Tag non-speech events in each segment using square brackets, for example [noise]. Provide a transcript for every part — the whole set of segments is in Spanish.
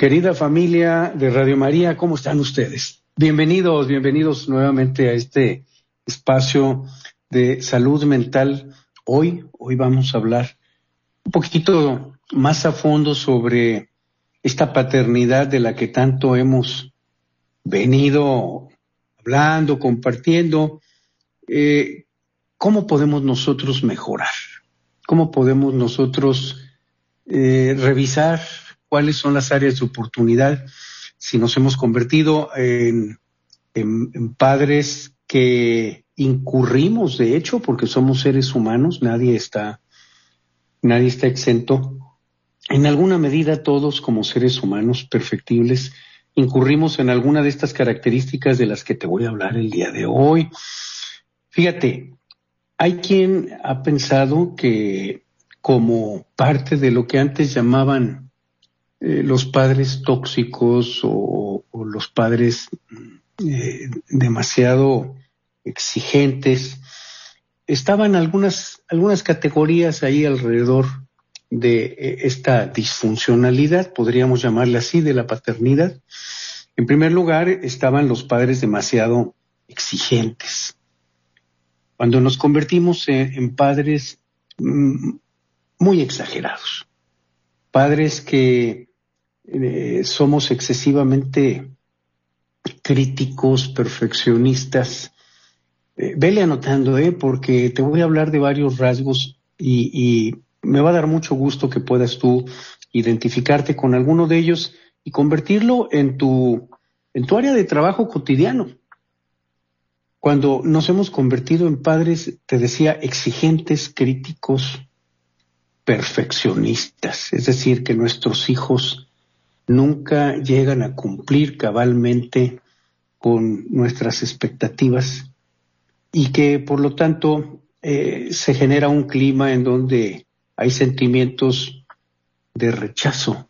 Querida familia de Radio María, ¿cómo están ustedes? Bienvenidos, bienvenidos nuevamente a este espacio de salud mental. Hoy, hoy vamos a hablar un poquito más a fondo sobre esta paternidad de la que tanto hemos venido hablando, compartiendo. Eh, ¿Cómo podemos nosotros mejorar? ¿Cómo podemos nosotros eh, revisar cuáles son las áreas de oportunidad si nos hemos convertido en, padres que incurrimos, de hecho, porque somos seres humanos, nadie está, nadie está exento. En alguna medida todos como seres humanos perfectibles incurrimos en alguna de estas características de las que te voy a hablar el día de hoy. Fíjate, hay quien ha pensado que como parte de lo que antes llamaban eh, los padres tóxicos o, los padres eh, demasiado exigentes. Estaban algunas, algunas categorías ahí alrededor de eh, esta disfuncionalidad, podríamos llamarle así, de la paternidad. En primer lugar, estaban los padres demasiado exigentes. Cuando nos convertimos en padres mm, muy exagerados, padres que eh, somos excesivamente críticos, perfeccionistas. Eh, vele anotando, ¿eh? porque te voy a hablar de varios rasgos y, y, me va a dar mucho gusto que puedas tú identificarte con alguno de ellos y convertirlo en tu, en tu área de trabajo cotidiano. Cuando nos hemos convertido en padres, te decía, exigentes, críticos, perfeccionistas, es decir, que nuestros hijos nunca llegan a cumplir cabalmente con nuestras expectativas y que por lo tanto eh, se genera un clima en donde hay sentimientos de rechazo,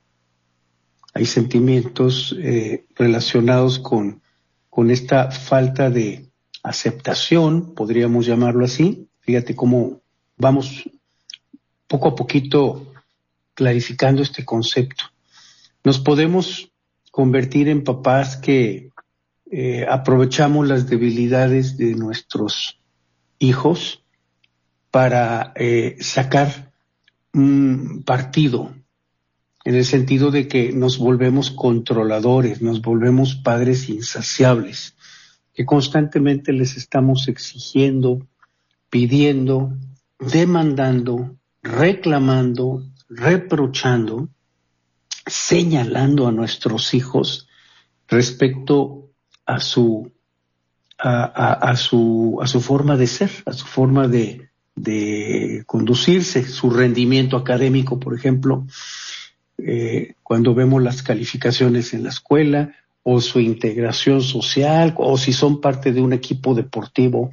hay sentimientos eh, relacionados con, con esta falta de aceptación, podríamos llamarlo así. Fíjate cómo vamos poco a poquito clarificando este concepto. Nos podemos convertir en papás que eh, aprovechamos las debilidades de nuestros hijos para eh, sacar un partido, en el sentido de que nos volvemos controladores, nos volvemos padres insaciables, que constantemente les estamos exigiendo, pidiendo, demandando, reclamando, reprochando, señalando a nuestros hijos respecto a su, a, su, a su forma de ser, a su forma de, de conducirse, su rendimiento académico, por ejemplo, eh, cuando vemos las calificaciones en la escuela, o su integración social, o si son parte de un equipo deportivo,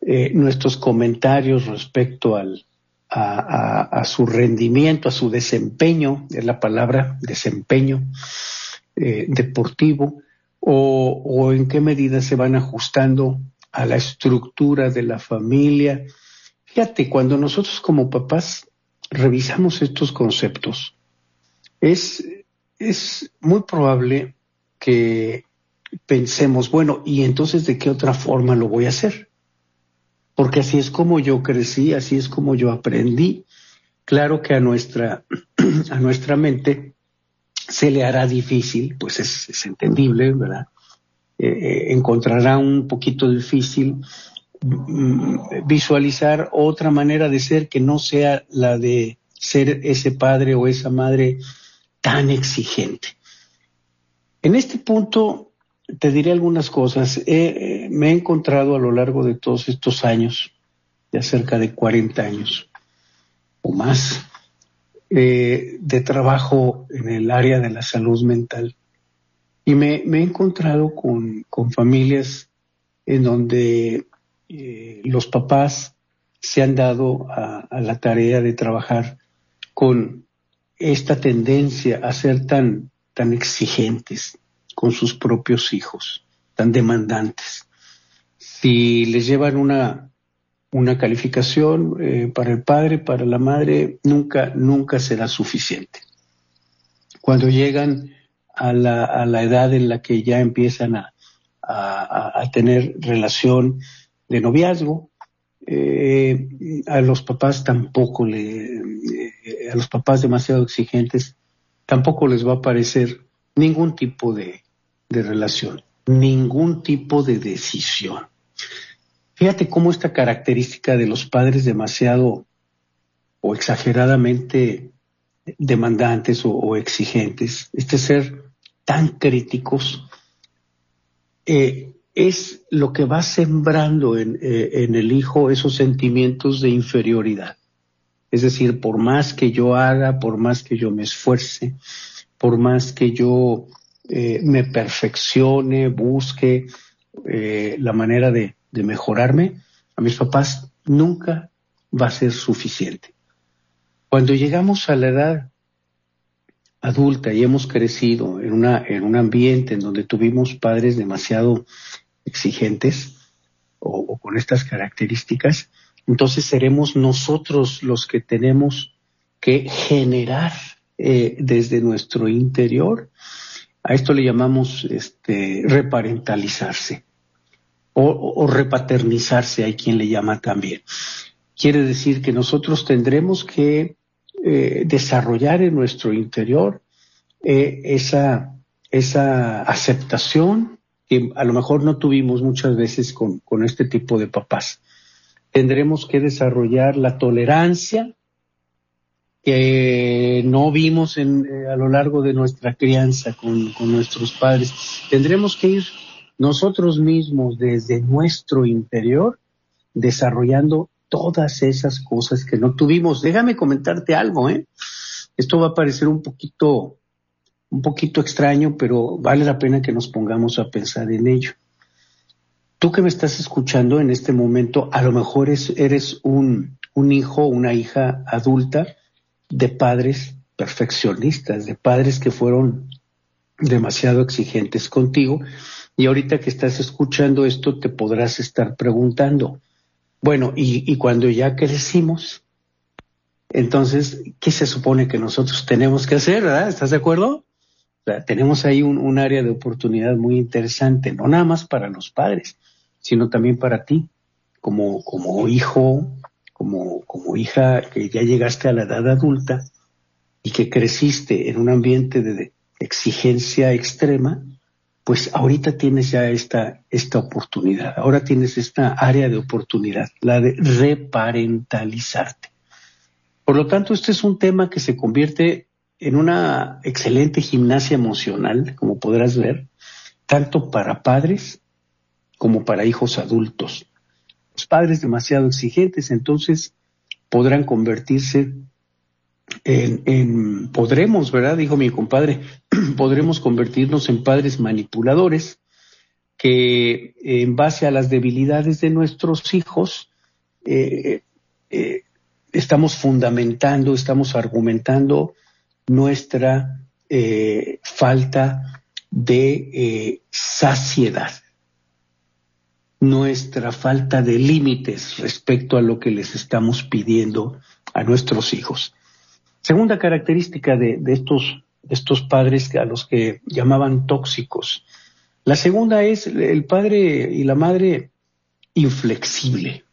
eh, nuestros comentarios respecto al, a, su rendimiento, a su desempeño, es la palabra desempeño eh, deportivo, o, o en qué medida se van ajustando a la estructura de la familia. Fíjate, cuando nosotros como papás revisamos estos conceptos, es, es muy probable que pensemos, bueno, ¿y entonces de qué otra forma lo voy a hacer? Porque así es como yo crecí, así es como yo aprendí. Claro que a nuestra, [clears throat] a nuestra mente se le hará difícil, pues es, entendible, ¿verdad? Eh, eh, encontrará un poquito difícil mm, visualizar otra manera de ser que no sea la de ser ese padre o esa madre tan exigente. En este punto te diré algunas cosas. me he encontrado a lo largo de todos estos años, ya cerca de 40 años o más, eh, de trabajo en el área de la salud mental. Y me, he encontrado con, familias en donde eh, los papás se han dado a, la tarea de trabajar con esta tendencia a ser tan, tan exigentes con sus propios hijos, tan demandantes. Si les llevan una, una calificación eh, para el padre, para la madre, nunca, nunca será suficiente. Cuando llegan a la, a la edad en la que ya empiezan a, a, tener relación de noviazgo, eh, a los papás tampoco le, eh, a los papás demasiado exigentes, tampoco les va a parecer ningún tipo de, de relación, ningún tipo de decisión. Fíjate cómo esta característica de los padres demasiado o exageradamente demandantes o, exigentes, este ser tan críticos, eh, es lo que va sembrando en, eh, en, el hijo esos sentimientos de inferioridad. Es decir, por más que yo haga, por más que yo me esfuerce, por más que yo eh, me perfeccione, busque la manera de, mejorarme, a mis papás nunca va a ser suficiente. Cuando llegamos a la edad adulta y hemos crecido en un ambiente en donde tuvimos padres demasiado exigentes o, con estas características, entonces seremos nosotros los que tenemos que generar eh, desde nuestro interior. A esto le llamamos este, reparentalizarse o, repaternizarse, hay quien le llama también. Quiere decir que nosotros tendremos que eh, desarrollar en nuestro interior eh, esa, esa aceptación que a lo mejor no tuvimos muchas veces con, con este tipo de papás. Tendremos que desarrollar la tolerancia que no vimos en, eh, a lo largo de nuestra crianza con, nuestros padres. Tendremos que ir nosotros mismos desde nuestro interior desarrollando todas esas cosas que no tuvimos. Déjame comentarte algo, ¿eh? Esto va a parecer un poquito, un poquito extraño, pero vale la pena que nos pongamos a pensar en ello. Tú que me estás escuchando en este momento, a lo mejor eres un, un hijo, una hija adulta de padres perfeccionistas, de padres que fueron demasiado exigentes contigo y ahorita que estás escuchando esto, te podrás estar preguntando, bueno, y, cuando ya crecimos, entonces, ¿qué se supone que nosotros tenemos que hacer? ¿verdad? ¿Estás de acuerdo? Tenemos ahí un, área de oportunidad muy interesante, no nada más para los padres, sino también para ti, como, como hijo, como, como hija que ya llegaste a la edad adulta y que creciste en un ambiente de exigencia extrema, pues ahorita tienes ya esta, esta oportunidad, ahora tienes esta área de oportunidad, la de reparentalizarte. Por lo tanto, este es un tema que se convierte en una excelente gimnasia emocional, como podrás ver, tanto para padres como para hijos adultos. Los padres demasiado exigentes, entonces, podrán convertirse en, podremos, ¿verdad? Dijo mi compadre, [clears throat] podremos convertirnos en padres manipuladores que en base a las debilidades de nuestros hijos eh, eh, estamos fundamentando, estamos argumentando nuestra eh, falta de saciedad, nuestra falta de límites respecto a lo que les estamos pidiendo a nuestros hijos. Segunda característica de, estos, estos padres a los que llamaban tóxicos. La segunda es el padre y la madre inflexible,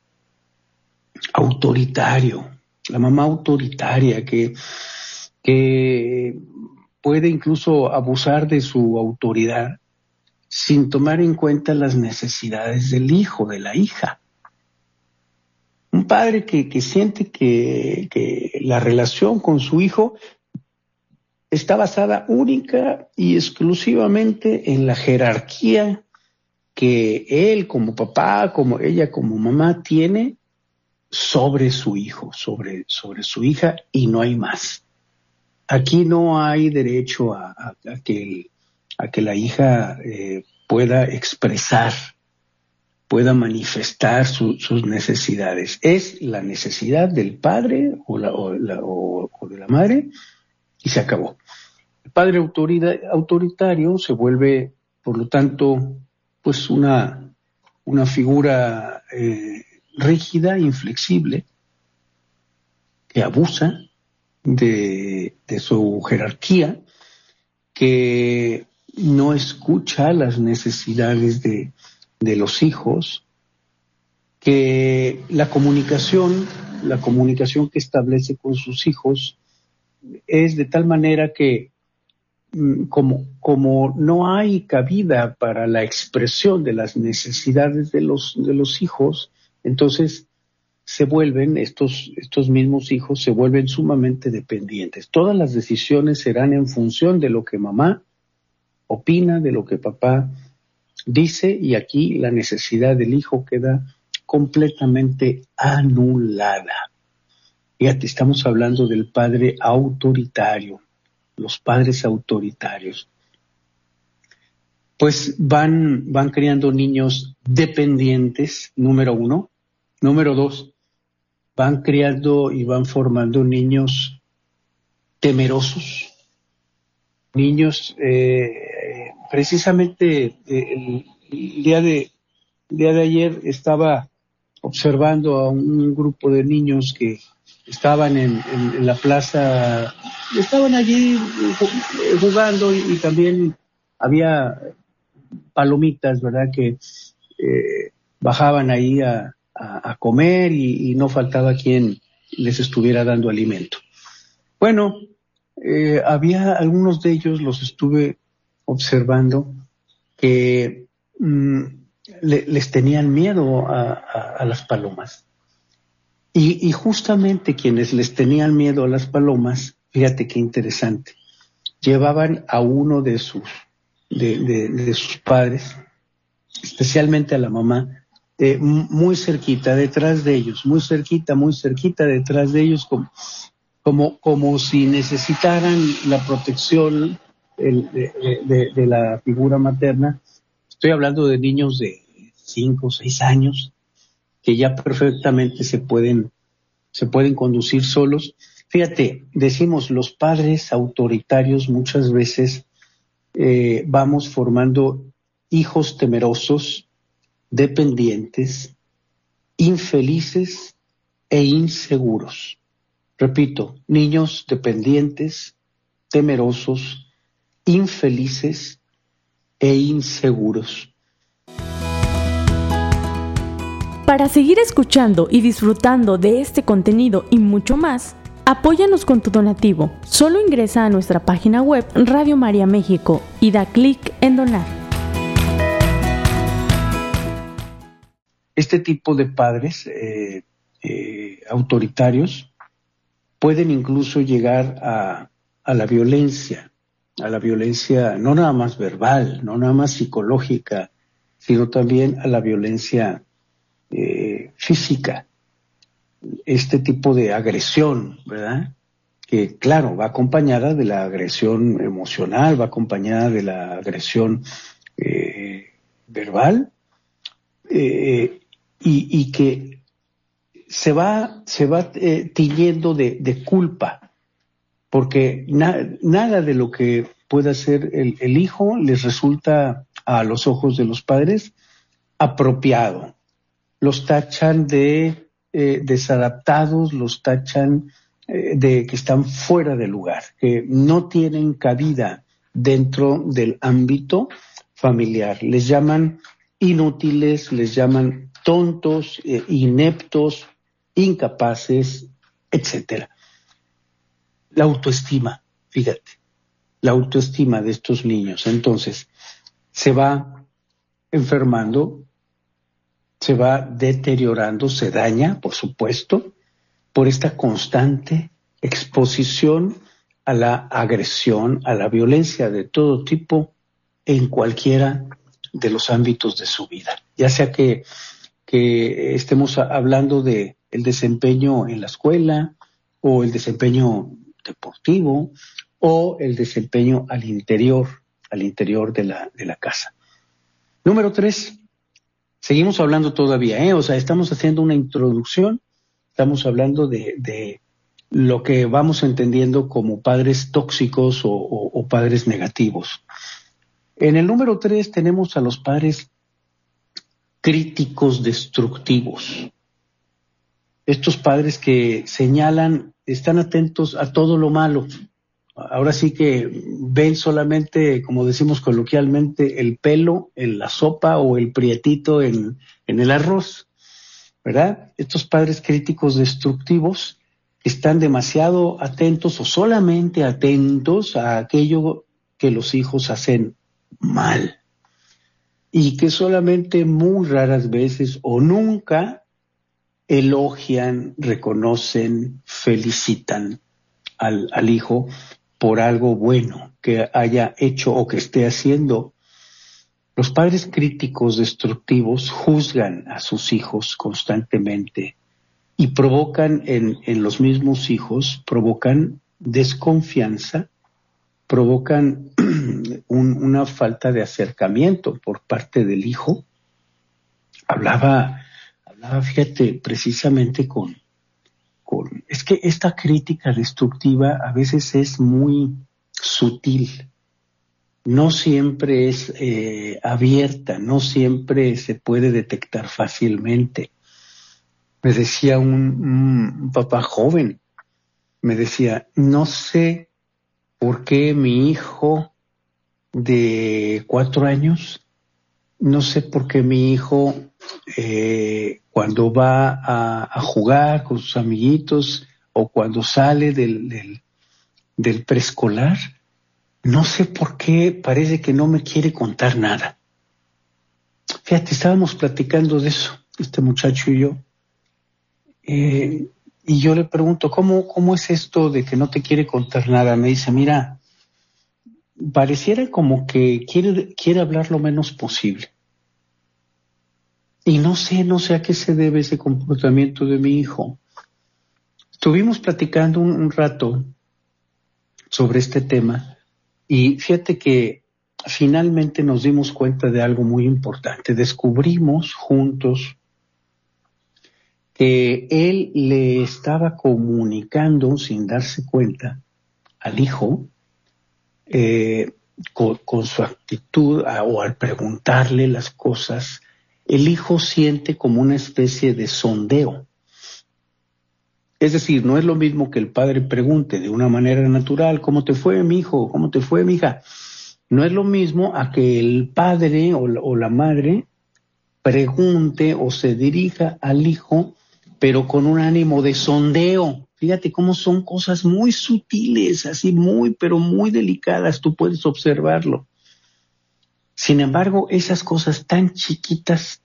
autoritario, la mamá autoritaria que, que puede incluso abusar de su autoridad sin tomar en cuenta las necesidades del hijo, de la hija. Un padre que, siente que, la relación con su hijo está basada única y exclusivamente en la jerarquía que él como papá, como ella como mamá tiene sobre su hijo, sobre, sobre su hija y no hay más. Aquí no hay derecho a, que, a que, la hija eh, pueda expresar, pueda manifestar sus necesidades. Es la necesidad del padre o, la, o, o de la madre y se acabó. El padre autoritario se vuelve, por lo tanto, pues una, una figura eh, rígida, inflexible, que abusa de, de su jerarquía, que no escucha las necesidades de, de los hijos, que la comunicación, la comunicación que establece con sus hijos es de tal manera que mm, como, como no hay cabida para la expresión de las necesidades de los, de los hijos, entonces se vuelven, estos, estos mismos hijos se vuelven sumamente dependientes. Todas las decisiones serán en función de lo que mamá opina, de lo que papá dice, y aquí la necesidad del hijo queda completamente anulada. Fíjate, estamos hablando del padre autoritario, los padres autoritarios. Pues van, van creando niños dependientes, número uno. Número dos, van criando y van formando niños temerosos, niños, eh, precisamente eh, el, día de, el día de ayer estaba observando a un grupo de niños que estaban en, la plaza, estaban allí jugando y, también había palomitas, ¿verdad? Que eh, bajaban ahí a, comer y, no faltaba quien les estuviera dando alimento. Bueno, eh, había algunos de ellos, los estuve observando, que mm, les tenían miedo a las palomas. Y, justamente quienes les tenían miedo a las palomas, fíjate qué interesante, llevaban a uno de sus, de, sus padres, especialmente a la mamá, eh, muy cerquita, detrás de ellos, muy cerquita, muy cerquita, detrás de ellos, como, como, como si necesitaran la protección de, la figura materna. Estoy hablando de niños de cinco o seis años, que ya perfectamente se pueden, se pueden conducir solos. Fíjate, decimos los padres autoritarios muchas veces eh, vamos formando hijos temerosos, dependientes, infelices e inseguros. Repito, niños dependientes, temerosos, infelices e inseguros. Para seguir escuchando y disfrutando de este contenido y mucho más, apóyanos con tu donativo. Solo ingresa a nuestra página web Radio María México y da clic en donar. Este tipo de padres eh, eh, autoritarios pueden incluso llegar a, a la violencia, a la violencia no nada más verbal, no nada más psicológica, sino también a la violencia eh, física, este tipo de agresión, ¿verdad? Que claro, va acompañada de la agresión emocional, va acompañada de la agresión eh, verbal, eh, y, que se va, se va tiñendo de, culpa, porque nada de lo que pueda hacer el, hijo les resulta a los ojos de los padres apropiado, los tachan de eh, desadaptados, los tachan eh, de que están fuera de lugar, que no tienen cabida dentro del ámbito familiar. Les llaman inútiles, les llaman tontos, eh, ineptos, incapaces, etcétera. La autoestima, fíjate, la autoestima de estos niños. Entonces, se va enfermando se va deteriorando, se daña, por supuesto, por esta constante exposición a la agresión, a la violencia de todo tipo en cualquiera de los ámbitos de su vida, ya sea que, estemos hablando de el desempeño en la escuela o el desempeño deportivo o el desempeño al interior, al interior de la, de la casa. Número tres, seguimos hablando todavía, ¿eh? o sea, estamos haciendo una introducción, estamos hablando de, de lo que vamos entendiendo como padres tóxicos o, padres negativos. En el número tres tenemos a los padres críticos destructivos. Estos padres que señalan, están atentos a todo lo malo. Ahora sí que ven solamente, como decimos coloquialmente, el pelo en la sopa o el prietito en, el arroz. ¿Verdad? Estos padres críticos destructivos están demasiado atentos o solamente atentos a aquello que los hijos hacen mal y que solamente muy raras veces o nunca elogian, reconocen, felicitan al, al, hijo por algo bueno que haya hecho o que esté haciendo. Los padres críticos destructivos juzgan a sus hijos constantemente y provocan en, en los mismos hijos, provocan desconfianza, provocan [clears throat] una falta de acercamiento por parte del hijo. Hablaba, fíjate, precisamente con, con, es que esta crítica destructiva a veces es muy sutil, no siempre es eh, abierta, no siempre se puede detectar fácilmente. Me decía un, papá joven, me decía, no sé por qué mi hijo de cuatro años, no sé por qué mi hijo eh, cuando va a, jugar con sus amiguitos o cuando sale del, del, preescolar, no sé por qué parece que no me quiere contar nada. Fíjate, estábamos platicando de eso, este muchacho y yo, eh, y yo le pregunto, ¿cómo, ¿cómo es esto de que no te quiere contar nada? Me dice, mira, pareciera como que quiere, quiere hablar lo menos posible. Y no sé, no sé a qué se debe ese comportamiento de mi hijo. Estuvimos platicando un rato sobre este tema y fíjate que finalmente nos dimos cuenta de algo muy importante. Descubrimos juntos que él le estaba comunicando sin darse cuenta al hijo eh, con, su actitud o al preguntarle las cosas, el hijo siente como una especie de sondeo. Es decir, no es lo mismo que el padre pregunte de una manera natural, ¿cómo te fue, mi hijo? ¿Cómo te fue, mi hija? No es lo mismo a que el padre o o la madre pregunte o se dirija al hijo pero con un ánimo de sondeo. Fíjate cómo son cosas muy sutiles, así muy, pero muy delicadas, tú puedes observarlo. Sin embargo, esas cosas tan chiquitas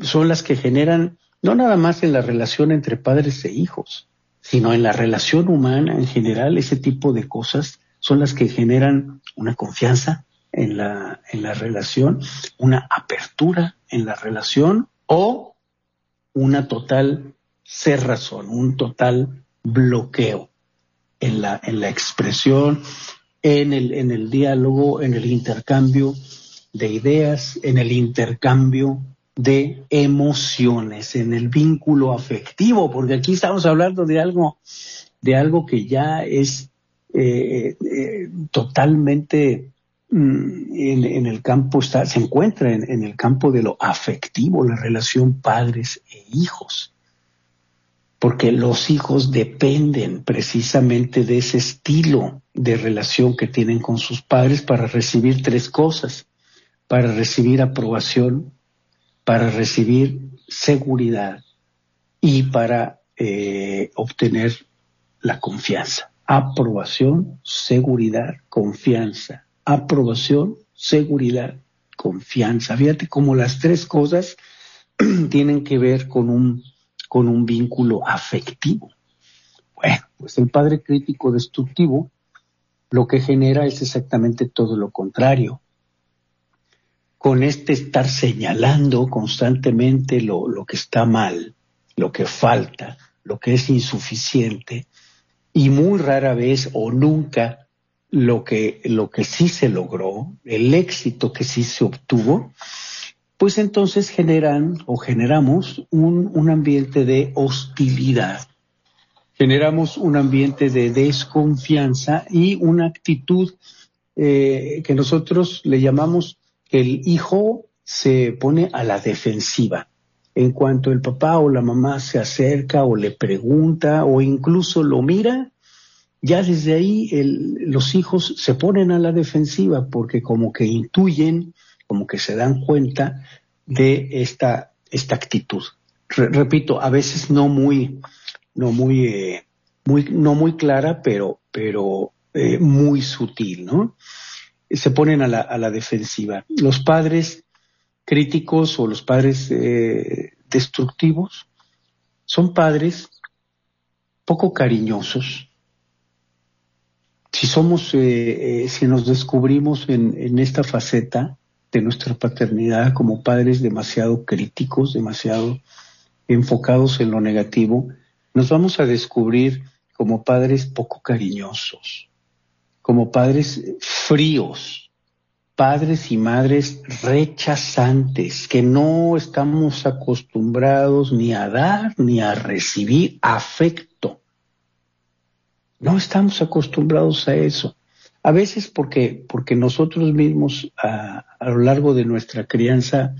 son las que generan, no nada más en la relación entre padres e hijos, sino en la relación humana en general, ese tipo de cosas son las que generan una confianza en la, en la relación, una apertura en la relación o una total cerrazón, un total bloqueo en la, en la expresión, en el, en el diálogo, en el intercambio de ideas, en el intercambio de emociones, en el vínculo afectivo, porque aquí estamos hablando de algo, de algo que ya es eh, eh, totalmente Mm, en, el campo está, se encuentra en, el campo de lo afectivo, la relación padres e hijos. Porque los hijos dependen precisamente de ese estilo de relación que tienen con sus padres para recibir tres cosas. Para recibir aprobación, para recibir seguridad y para eh, obtener la confianza. Aprobación, seguridad, confianza aprobación, seguridad, confianza. Fíjate cómo las tres cosas [clears throat] tienen que ver con un, con un vínculo afectivo. Bueno, pues el padre crítico destructivo lo que genera es exactamente todo lo contrario. Con este estar señalando constantemente lo, que está mal, lo que falta, lo que es insuficiente, y muy rara vez o nunca lo que, lo que sí se logró, el éxito que sí se obtuvo, pues entonces generan o generamos un, un ambiente de hostilidad generamos un ambiente de desconfianza y una actitud eh, que nosotros le llamamos que el hijo se pone a la defensiva. En cuanto el papá o la mamá se acerca o le pregunta o incluso lo mira, ya desde ahí los hijos se ponen a la defensiva porque como que intuyen, como que se dan cuenta de esta, esta actitud. repito, a veces no muy, no muy, eh, no muy clara, pero, pero eh, muy sutil, ¿no? Se ponen a la, a la, defensiva. Los padres críticos o los padres eh, destructivos son padres poco cariñosos. Si somos, si nos descubrimos en, en esta faceta de nuestra paternidad como padres demasiado críticos, demasiado enfocados en lo negativo, nos vamos a descubrir como padres poco cariñosos, como padres fríos, padres y madres rechazantes, que no estamos acostumbrados ni a dar ni a recibir afecto. No estamos acostumbrados a eso. A veces porque, porque nosotros mismos a, lo largo de nuestra crianza,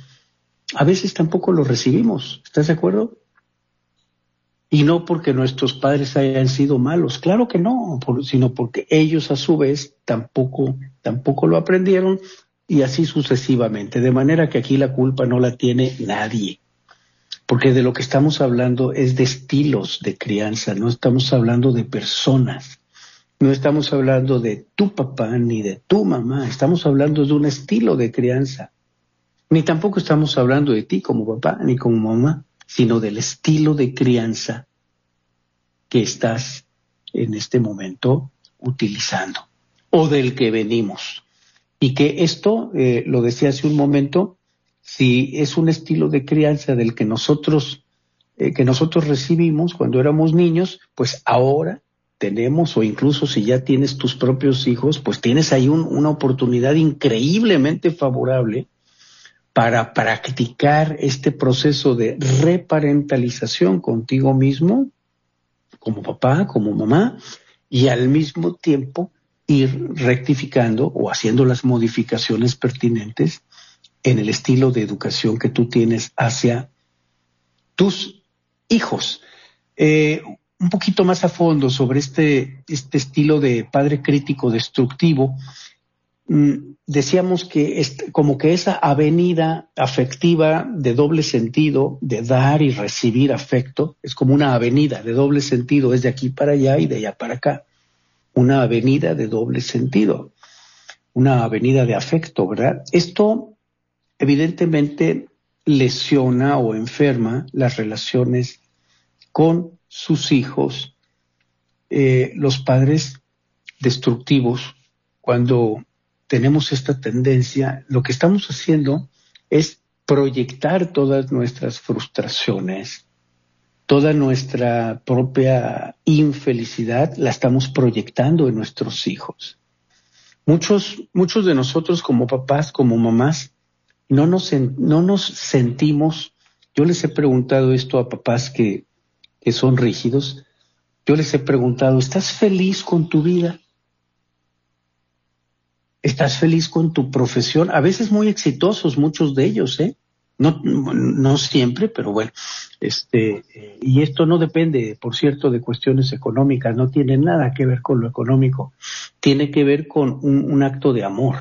a veces tampoco lo recibimos. ¿Estás de acuerdo? Y no porque nuestros padres hayan sido malos, claro que no, sino porque ellos a su vez tampoco, tampoco lo aprendieron y así sucesivamente. De manera que aquí la culpa no la tiene nadie. Porque de lo que estamos hablando es de estilos de crianza, no estamos hablando de personas. No estamos hablando de tu papá ni de tu mamá, estamos hablando de un estilo de crianza. Ni tampoco estamos hablando de ti como papá ni como mamá sino del estilo de crianza que estás en este momento utilizando o del que venimos. Y que esto, eh, lo decía hace un momento, si es un estilo de crianza del que nosotros, eh, que nosotros recibimos cuando éramos niños, pues ahora tenemos, o incluso si ya tienes tus propios hijos, pues tienes ahí una oportunidad increíblemente favorable para practicar este proceso de reparentalización contigo mismo, como papá, como mamá, y al mismo tiempo ir rectificando o haciendo las modificaciones pertinentes en el estilo de educación que tú tienes hacia tus hijos. Eh, un poquito más a fondo sobre este, este estilo de padre crítico destructivo, Mm, decíamos que como que esa avenida afectiva de doble sentido, de dar y recibir afecto, es como una avenida de doble sentido, es de aquí para allá y de allá para acá. Una avenida de doble sentido, una avenida de afecto, ¿verdad? Esto evidentemente lesiona o enferma las relaciones con sus hijos. Eh, los padres destructivos, cuando tenemos esta tendencia, lo que estamos haciendo es proyectar todas nuestras frustraciones, toda nuestra propia infelicidad, la estamos proyectando en nuestros hijos. Muchos, muchos de nosotros como papás, como mamás, no nos, no nos sentimos, yo les he preguntado esto a papás que, que son rígidos, yo les he preguntado, ¿estás feliz con tu vida? estás feliz con tu profesión, a veces muy exitosos muchos de ellos, ¿eh? No, siempre, pero bueno, este, y esto no depende, por cierto, de cuestiones económicas, no tiene nada que ver con lo económico, tiene que ver con un, acto de amor,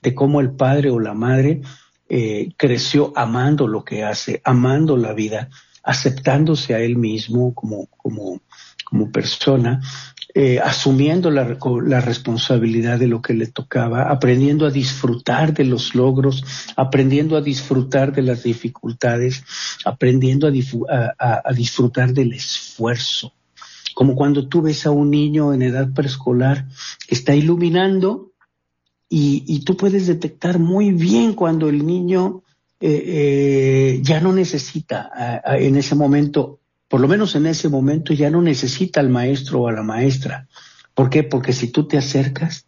de cómo el padre o la madre eh, creció amando lo que hace, amando la vida, aceptándose a él mismo como, como, como persona eh, asumiendo la, la, responsabilidad de lo que le tocaba, aprendiendo a disfrutar de los logros, aprendiendo a disfrutar de las dificultades, aprendiendo a, a, a disfrutar del esfuerzo. como cuando tú ves a un niño en edad preescolar que está iluminando y, tú puedes detectar muy bien cuando el niño eh, eh, ya no necesita en ese momento, por lo menos en ese momento ya no necesita al maestro o a la maestra. ¿Por qué? Porque si tú te acercas,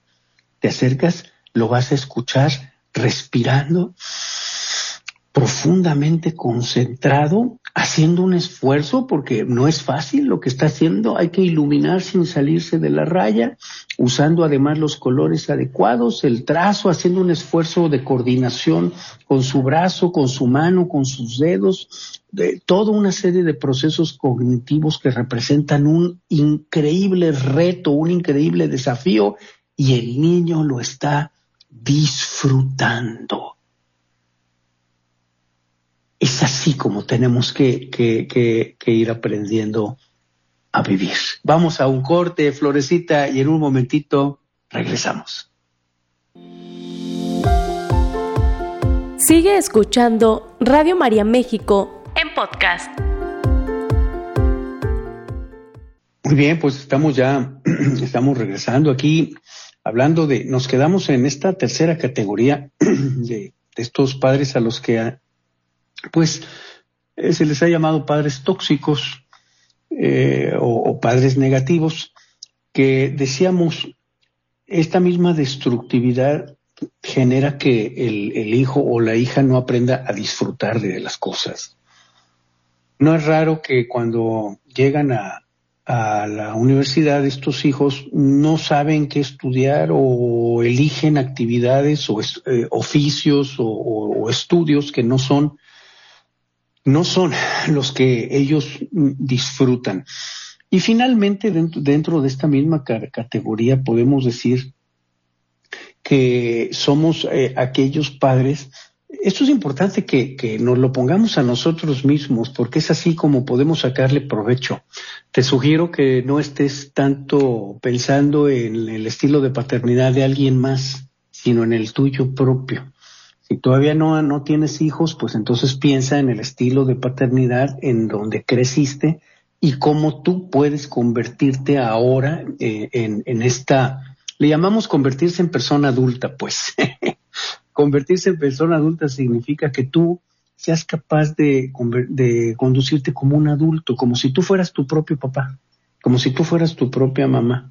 te acercas, lo vas a escuchar respirando profundamente concentrado, haciendo un esfuerzo, porque no es fácil lo que está haciendo, hay que iluminar sin salirse de la raya, usando además los colores adecuados, el trazo, haciendo un esfuerzo de coordinación con su brazo, con su mano, con sus dedos, de toda una serie de procesos cognitivos que representan un increíble reto, un increíble desafío, y el niño lo está disfrutando es así como tenemos que, ir aprendiendo a vivir. Vamos a un corte, Florecita, y en un momentito regresamos. Sigue escuchando Radio María México en podcast. Muy bien, pues estamos ya, [clears throat] estamos regresando aquí hablando de, nos quedamos en esta tercera categoría [clears throat] de, de estos padres a los que pues eh, se les ha llamado padres tóxicos eh, o, padres negativos, que decíamos, esta misma destructividad genera que el, hijo o la hija no aprenda a disfrutar de las cosas. No es raro que cuando llegan a, la universidad estos hijos no saben qué estudiar o eligen actividades o eh, oficios o, estudios que no son no son los que ellos disfrutan. Y finalmente, dentro, de esta misma categoría, podemos decir que somos eh, aquellos padres. Esto es importante que, que, nos lo pongamos a nosotros mismos, porque es así como podemos sacarle provecho. Te sugiero que no estés tanto pensando en el estilo de paternidad de alguien más, sino en el tuyo propio. Si todavía no, no tienes hijos, pues entonces piensa en el estilo de paternidad en donde creciste y cómo tú puedes convertirte ahora eh, en, en esta, le llamamos convertirse en persona adulta, pues. [laughs] convertirse en persona adulta significa que tú seas capaz de, de, conducirte como un adulto, como si tú fueras tu propio papá, como si tú fueras tu propia mamá,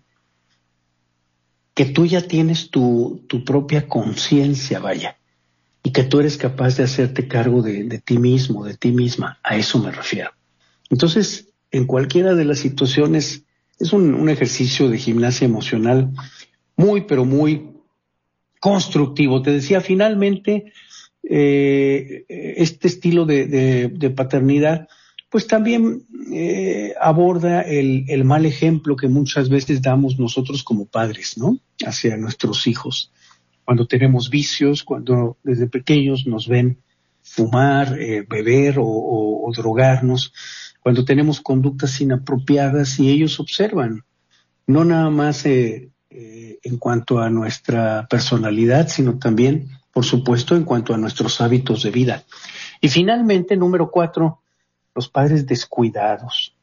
que tú ya tienes tu, tu propia conciencia, vaya, y que tú eres capaz de hacerte cargo de, ti mismo, de ti misma. A eso me refiero. Entonces, en cualquiera de las situaciones, es un, ejercicio de gimnasia emocional muy, pero muy constructivo. Te decía, finalmente, eh, este estilo de, paternidad, pues también eh, aborda el, el, mal ejemplo que muchas veces damos nosotros como padres, ¿no? Hacia nuestros hijos cuando tenemos vicios, cuando desde pequeños nos ven fumar, eh, beber o, drogarnos, cuando tenemos conductas inapropiadas y ellos observan, no nada más eh, eh, en cuanto a nuestra personalidad, sino también, por supuesto, en cuanto a nuestros hábitos de vida. Y finalmente, número cuatro, los padres descuidados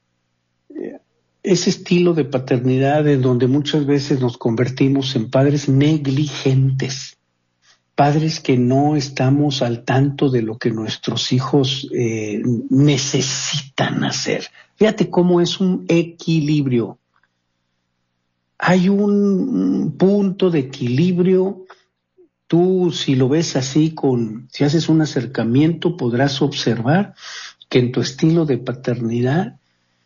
ese estilo de paternidad en donde muchas veces nos convertimos en padres negligentes, padres que no estamos al tanto de lo que nuestros hijos eh, necesitan hacer. Fíjate cómo es un equilibrio. Hay un punto de equilibrio. Tú, si lo ves así, con, si haces un acercamiento, podrás observar que en tu estilo de paternidad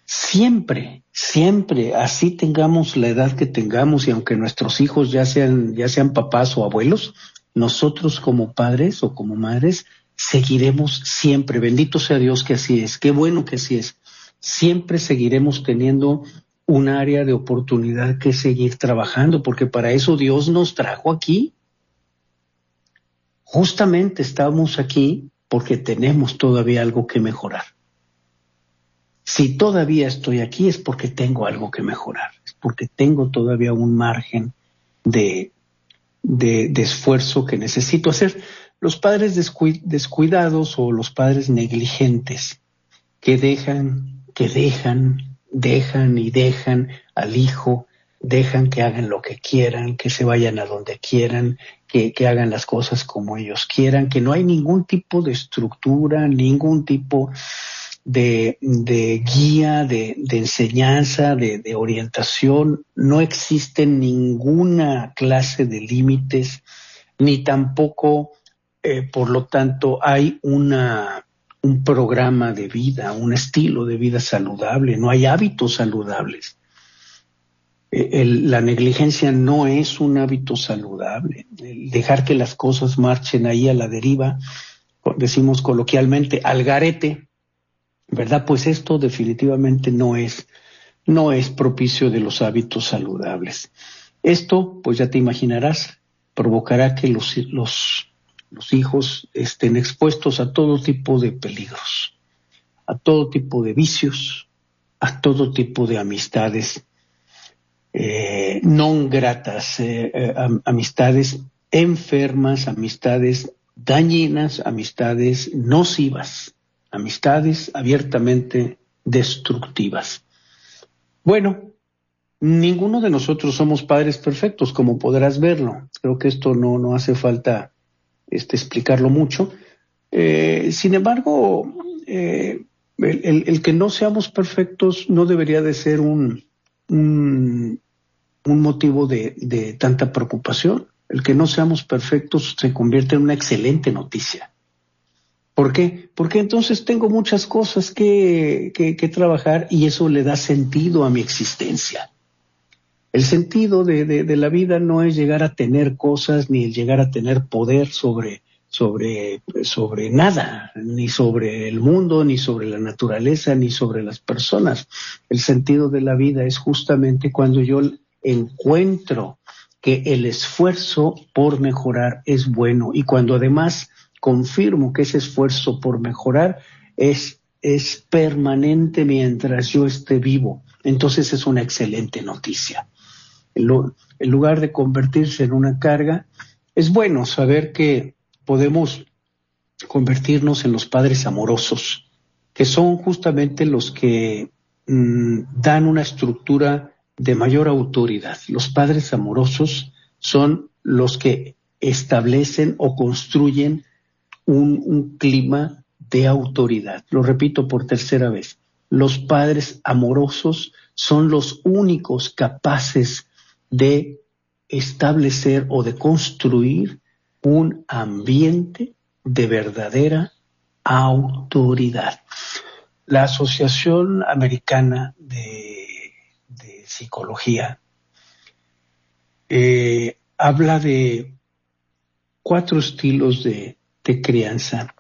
siempre, siempre, así tengamos la edad que tengamos y aunque nuestros hijos ya sean, ya sean papás o abuelos, nosotros como padres o como madres seguiremos siempre, bendito sea Dios que así es, qué bueno que así es, siempre seguiremos teniendo un área de oportunidad que seguir trabajando, porque para eso Dios nos trajo aquí. Justamente estamos aquí porque tenemos todavía algo que mejorar. Si todavía estoy aquí es porque tengo algo que mejorar, es porque tengo todavía un margen de, de, esfuerzo que necesito hacer. Los padres descuidados o los padres negligentes que dejan, que dejan dejan y dejan al hijo, dejan que hagan lo que quieran, que se vayan a donde quieran, que, que, hagan las cosas como ellos quieran, que no hay ningún tipo de estructura, ningún tipo de, guía, de, enseñanza, de, orientación, no existe ninguna clase de límites, ni tampoco, eh, por lo tanto, hay una, un programa de vida, un estilo de vida saludable, no hay hábitos saludables. El, la negligencia no es un hábito saludable. El dejar que las cosas marchen ahí a la deriva, decimos coloquialmente, al garete, ¿verdad? Pues esto definitivamente no es, no es propicio de los hábitos saludables. Esto, pues ya te imaginarás, provocará que los, los, hijos estén expuestos a todo tipo de peligros, a todo tipo de vicios, a todo tipo de amistades eh, no gratas, eh, eh, amistades enfermas, amistades dañinas, amistades nocivas amistades abiertamente destructivas. Bueno, ninguno de nosotros somos padres perfectos, como podrás verlo. Creo que esto no, no hace falta este, explicarlo mucho. Eh, sin embargo, eh, el, que no seamos perfectos no debería de ser un, un, motivo de, de tanta preocupación. El que no seamos perfectos se convierte en una excelente noticia. ¿Por qué? Porque entonces tengo muchas cosas que, que, trabajar y eso le da sentido a mi existencia. El sentido de, de, la vida no es llegar a tener cosas ni el llegar a tener poder sobre, sobre, sobre nada, ni sobre el mundo, ni sobre la naturaleza, ni sobre las personas. El sentido de la vida es justamente cuando yo encuentro que el esfuerzo por mejorar es bueno y cuando además confirmo que ese esfuerzo por mejorar es, es permanente mientras yo esté vivo. Entonces es una excelente noticia. En, lugar de convertirse en una carga, es bueno saber que podemos convertirnos en los padres amorosos, que son justamente los que mm, dan una estructura de mayor autoridad. Los padres amorosos son los que establecen o construyen un, clima de autoridad. Lo repito por tercera vez. Los padres amorosos son los únicos capaces de establecer o de construir un ambiente de verdadera autoridad. La Asociación Americana de, Psicología eh, habla de cuatro estilos de, de crianza.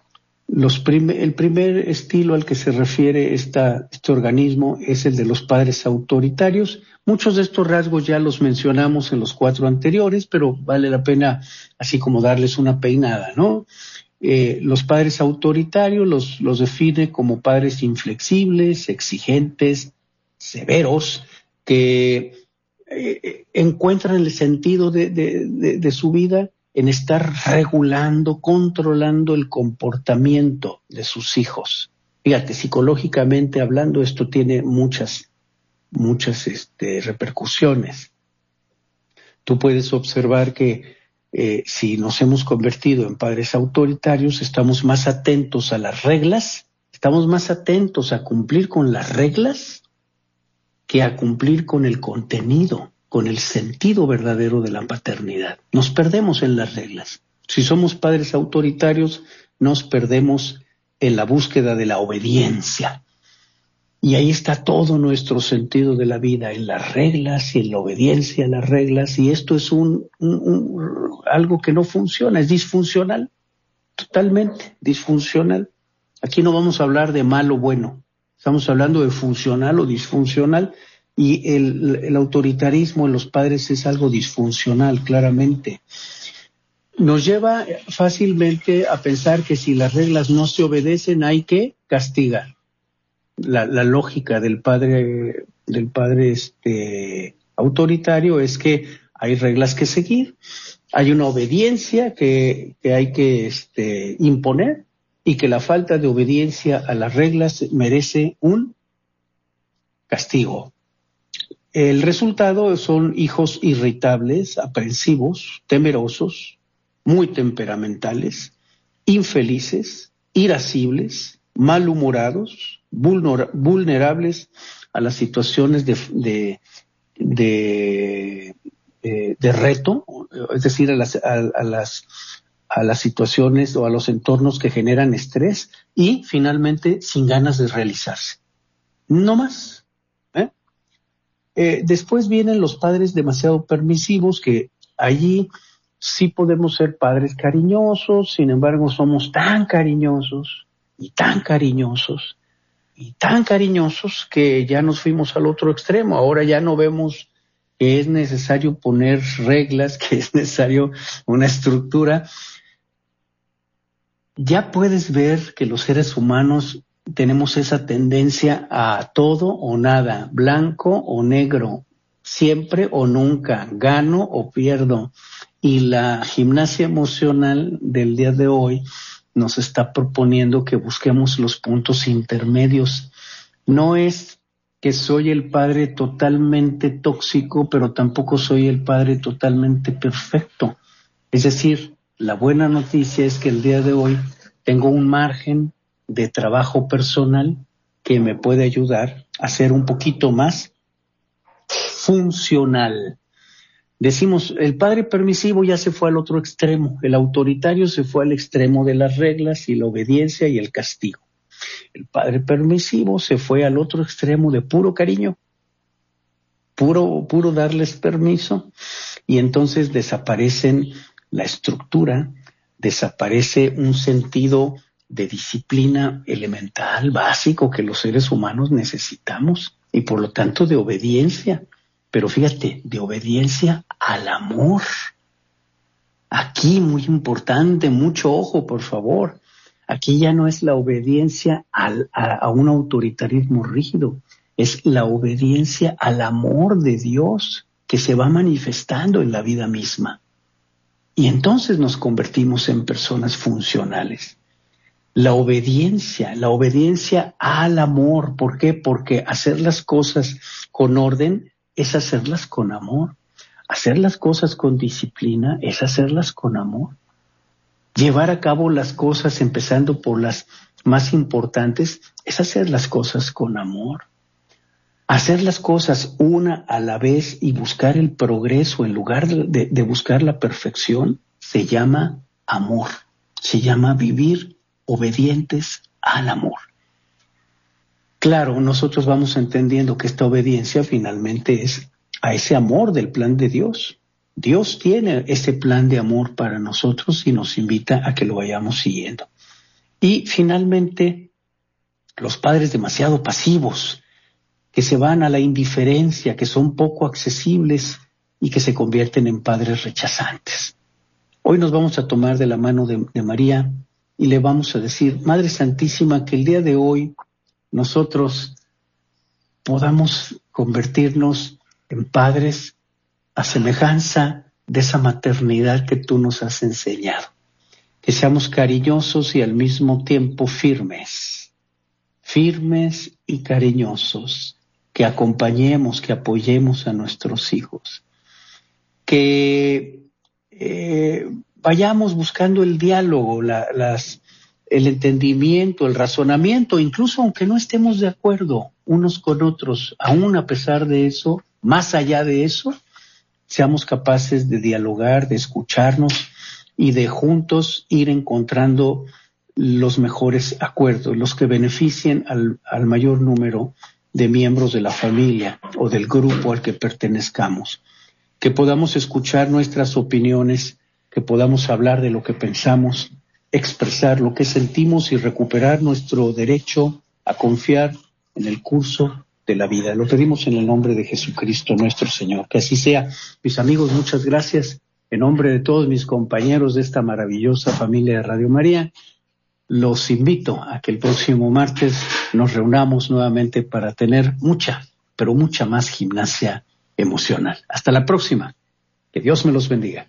El primer estilo al que se refiere este organismo es el de los padres autoritarios. Muchos de estos rasgos ya los mencionamos en los cuatro anteriores, pero vale la pena así como darles una peinada, ¿no? Eh, los padres autoritarios los, define como padres inflexibles, exigentes, severos, que eh, encuentran el sentido de su vida en estar regulando, controlando el comportamiento de sus hijos. Fíjate, psicológicamente hablando, esto tiene muchas, muchas este, repercusiones. Tú puedes observar que eh, si nos hemos convertido en padres autoritarios, estamos más atentos a las reglas, estamos más atentos a cumplir con las reglas que a cumplir con el contenido con el sentido verdadero de la paternidad. Nos perdemos en las reglas. Si somos padres autoritarios, nos perdemos en la búsqueda de la obediencia. Y ahí está todo nuestro sentido de la vida, en las reglas y en la obediencia a las reglas. Y esto es un, algo que no funciona, es disfuncional, totalmente disfuncional. Aquí no vamos a hablar de malo o bueno, estamos hablando de funcional o disfuncional y el, autoritarismo en los padres es algo disfuncional, claramente. Nos lleva fácilmente a pensar que si las reglas no se obedecen hay que castigar. La, lógica del padre, del padre este, autoritario es que hay reglas que seguir, hay una obediencia que, hay que este, imponer y que la falta de obediencia a las reglas merece un castigo. El resultado son hijos irritables, aprensivos, temerosos, muy temperamentales, infelices, irascibles, malhumorados, vulnerables a las situaciones de, de, de, reto, es decir, a las, a, las, a las situaciones o a los entornos que generan estrés y finalmente sin ganas de realizarse. No más. ¿Eh? Después vienen los padres demasiado permisivos que allí sí podemos ser padres cariñosos, sin embargo somos tan cariñosos y tan cariñosos y tan cariñosos que ya nos fuimos al otro extremo. Ahora ya no vemos que es necesario poner reglas, [laughs] que es necesario una estructura. Ya puedes ver que los seres humanos tenemos esa tendencia a todo o nada, blanco o negro, siempre o nunca, gano o pierdo. Y la gimnasia emocional del día de hoy nos está proponiendo que busquemos los puntos intermedios. No es que soy el padre totalmente tóxico, pero tampoco soy el padre totalmente perfecto. Es decir, la buena noticia es que el día de hoy tengo un margen de trabajo personal que me puede ayudar a ser un poquito más funcional. Decimos, el padre permisivo ya se fue al otro extremo, el autoritario se fue al extremo de las reglas y la obediencia y el castigo. El padre permisivo se fue al otro extremo de puro cariño, puro, puro darles permiso, y entonces desaparecen la estructura, desaparece un sentido de disciplina elemental, básico que los seres humanos necesitamos, y por lo tanto de obediencia. Pero fíjate, de obediencia al amor. Aquí muy importante, mucho ojo, por favor. Aquí ya no es la obediencia al, a, un autoritarismo rígido, es la obediencia al amor de Dios que se va manifestando en la vida misma. Y entonces nos convertimos en personas funcionales. La obediencia, la obediencia al amor. ¿Por qué? Porque hacer las cosas con orden es hacerlas con amor. Hacer las cosas con disciplina es hacerlas con amor llevar a cabo las cosas, empezando por las más importantes, es hacer las cosas con amor. Hacer las cosas una a la vez y buscar el progreso en lugar de, de buscar la perfección se llama amor, se llama vivir obedientes al amor. Claro, nosotros vamos entendiendo que esta obediencia finalmente es a ese amor del plan de Dios. Dios tiene ese plan de amor para nosotros y nos invita a que lo vayamos siguiendo. Y finalmente, los padres demasiado pasivos, que se van a la indiferencia, que son poco accesibles y que se convierten en padres rechazantes. Hoy nos vamos a tomar de la mano de, de María y le vamos a decir, Madre Santísima, que el día de hoy nosotros podamos convertirnos en padres a semejanza de esa maternidad que tú nos has enseñado. Que seamos cariñosos y al mismo tiempo firmes, firmes y cariñosos, que acompañemos, que apoyemos a nuestros hijos, que eh, vayamos buscando el diálogo, las, el entendimiento, el razonamiento, incluso aunque no estemos de acuerdo unos con otros, aún a pesar de eso, más allá de eso, seamos capaces de dialogar, de escucharnos y de juntos ir encontrando los mejores acuerdos, los que beneficien al mayor número de miembros de la familia o del grupo al que pertenezcamos, que podamos escuchar nuestras opiniones, que podamos hablar de lo que pensamos, expresar lo que sentimos y recuperar nuestro derecho a confiar en el curso de la vida. Lo pedimos en el nombre de Jesucristo nuestro Señor. Que así sea. Mis amigos, muchas gracias. En nombre de todos mis compañeros de esta maravillosa familia de Radio María, los invito a que el próximo martes nos reunamos nuevamente para tener mucha, pero mucha más gimnasia emocional. Hasta la próxima. Que Dios me los bendiga.